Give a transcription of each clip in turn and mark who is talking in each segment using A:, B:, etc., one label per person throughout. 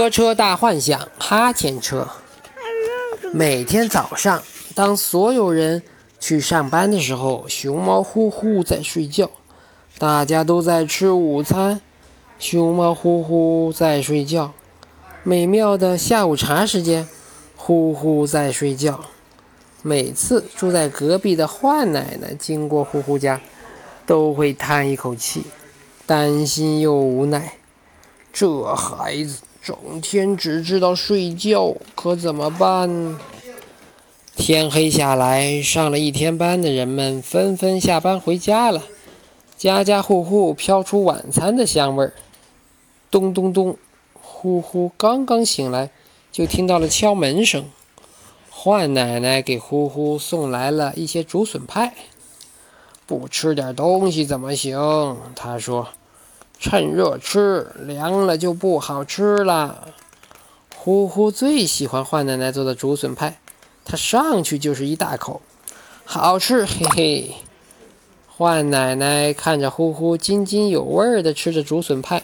A: 车车大幻想，哈欠车。每天早上，当所有人去上班的时候，熊猫呼呼在睡觉。大家都在吃午餐，熊猫呼呼在睡觉。美妙的下午茶时间，呼呼在睡觉。每次住在隔壁的坏奶奶经过呼呼家，都会叹一口气，担心又无奈。这孩子。整天只知道睡觉，可怎么办？天黑下来，上了一天班的人们纷纷下班回家了。家家户户飘出晚餐的香味儿。咚咚咚，呼呼刚刚醒来，就听到了敲门声。坏奶奶给呼呼送来了一些竹笋派。不吃点东西怎么行？她说。趁热吃，凉了就不好吃了。呼呼最喜欢换奶奶做的竹笋派，他上去就是一大口，好吃，嘿嘿。换奶奶看着呼呼津津有味地吃着竹笋派，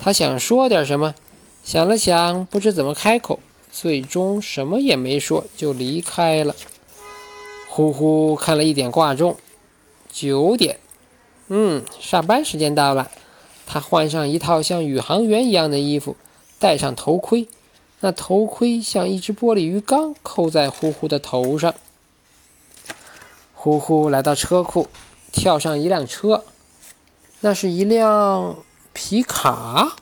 A: 她想说点什么，想了想，不知怎么开口，最终什么也没说就离开了。呼呼看了一点挂钟，九点，嗯，上班时间到了。他换上一套像宇航员一样的衣服，戴上头盔。那头盔像一只玻璃鱼缸，扣在呼呼的头上。呼呼来到车库，跳上一辆车。那是一辆皮卡？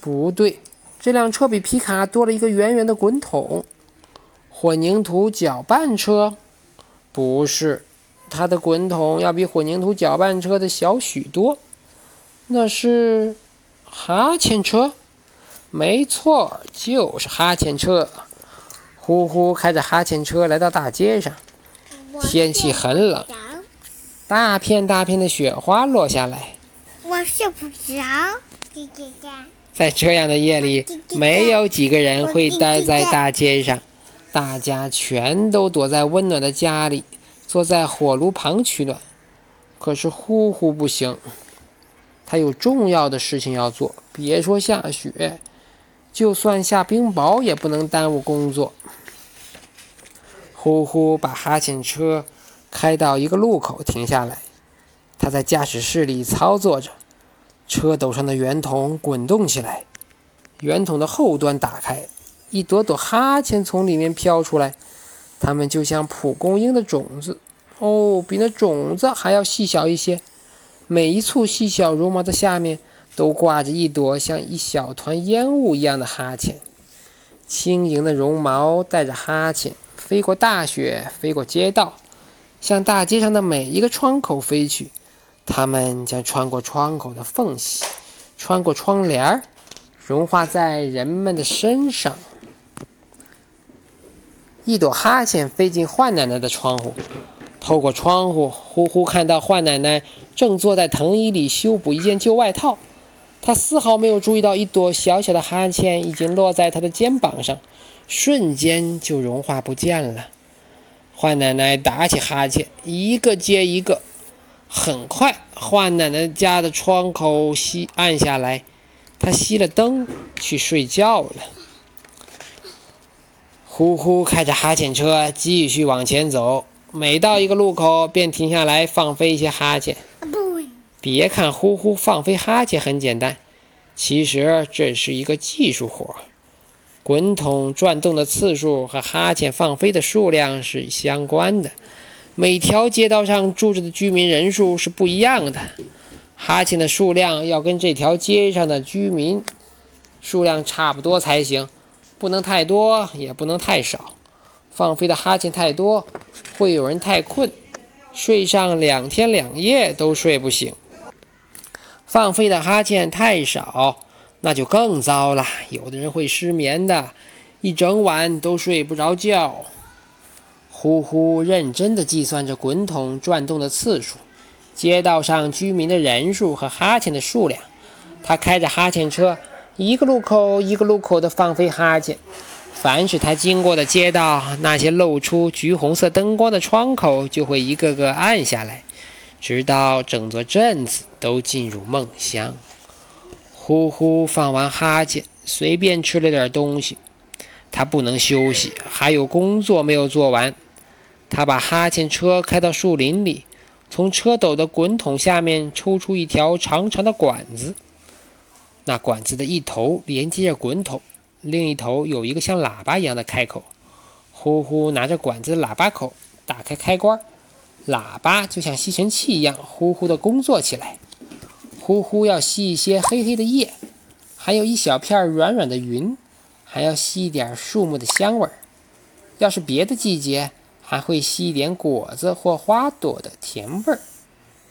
A: 不对，这辆车比皮卡多了一个圆圆的滚筒。混凝土搅拌车？不是，它的滚筒要比混凝土搅拌车的小许多。那是哈欠车，没错，就是哈欠车。呼呼开着哈欠车来到大街上，天气很冷，大片大片的雪花落下来。
B: 我睡不着，
A: 在这样的夜里，没有几个人会待在大街上，大家全都躲在温暖的家里，坐在火炉旁取暖。可是呼呼不行。他有重要的事情要做，别说下雪，就算下冰雹也不能耽误工作。呼呼把哈欠车开到一个路口停下来，他在驾驶室里操作着，车斗上的圆筒滚动起来，圆筒的后端打开，一朵朵哈欠从里面飘出来，它们就像蒲公英的种子，哦，比那种子还要细小一些。每一簇细小绒毛的下面，都挂着一朵像一小团烟雾一样的哈欠。轻盈的绒毛带着哈欠飞过大雪，飞过街道，向大街上的每一个窗口飞去。它们将穿过窗口的缝隙，穿过窗帘儿，融化在人们的身上。一朵哈欠飞进坏奶奶的窗户。透过窗户，呼呼看到坏奶奶正坐在藤椅里修补一件旧外套。他丝毫没有注意到，一朵小小的哈欠已经落在他的肩膀上，瞬间就融化不见了。坏奶奶打起哈欠，一个接一个。很快，坏奶奶家的窗口熄暗下来，她熄了灯去睡觉了。呼呼开着哈欠车继续往前走。每到一个路口，便停下来放飞一些哈欠。别看呼呼放飞哈欠很简单，其实这是一个技术活。滚筒转动的次数和哈欠放飞的数量是相关的。每条街道上住着的居民人数是不一样的，哈欠的数量要跟这条街上的居民数量差不多才行，不能太多，也不能太少。放飞的哈欠太多，会有人太困，睡上两天两夜都睡不醒；放飞的哈欠太少，那就更糟了，有的人会失眠的，一整晚都睡不着觉。呼呼认真地计算着滚筒转动的次数，街道上居民的人数和哈欠的数量。他开着哈欠车，一个路口一个路口地放飞哈欠。凡是他经过的街道，那些露出橘红色灯光的窗口就会一个个暗下来，直到整座镇子都进入梦乡。呼呼放完哈欠，随便吃了点东西。他不能休息，还有工作没有做完。他把哈欠车开到树林里，从车斗的滚筒下面抽出一条长长的管子。那管子的一头连接着滚筒，另一头有一个像喇叭一样的开口。呼呼拿着管子喇叭口打开开关，喇叭就像吸尘器一样呼呼地工作起来。呼呼要吸一些黑黑的叶，还有一小片软软的云。还要吸一点树木的香味儿，要是别的季节，还会吸一点果子或花朵的甜味儿。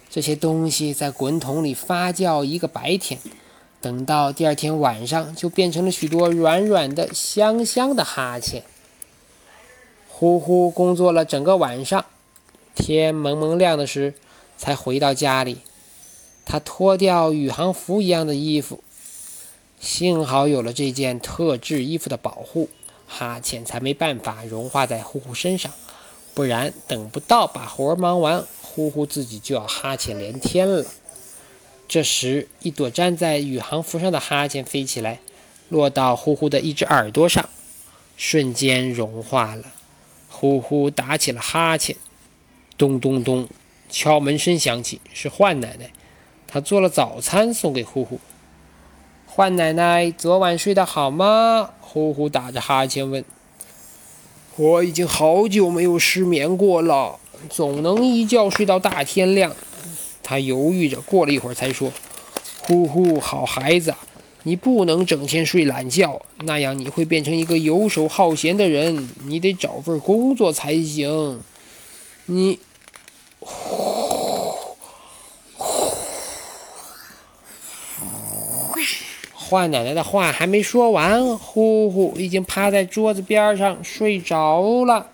A: 这些东西在滚筒里发酵一个白天，等到第二天晚上，就变成了许多软软的、香香的哈欠。呼呼工作了整个晚上，天蒙蒙亮的时，才回到家里。他脱掉宇航服一样的衣服。幸好有了这件特制衣服的保护，哈欠才没办法融化在呼呼身上，不然等不到把活忙完，呼呼自己就要哈欠连天了。这时，一朵粘在宇航服上的哈欠飞起来，落到呼呼的一只耳朵上，瞬间融化了。呼呼打起了哈欠，咚咚咚，敲门声响起，是幻奶奶，她做了早餐送给呼呼。幻奶奶，昨晚睡得好吗？呼呼打着哈欠问。
C: 我已经好久没有失眠过了，总能一觉睡到大天亮。他犹豫着，过了一会儿才说：“呼呼，好孩子，你不能整天睡懒觉，那样你会变成一个游手好闲的人。你得找份工作才行。你。”
A: 坏奶奶的话还没说完，呼呼已经趴在桌子边上睡着了。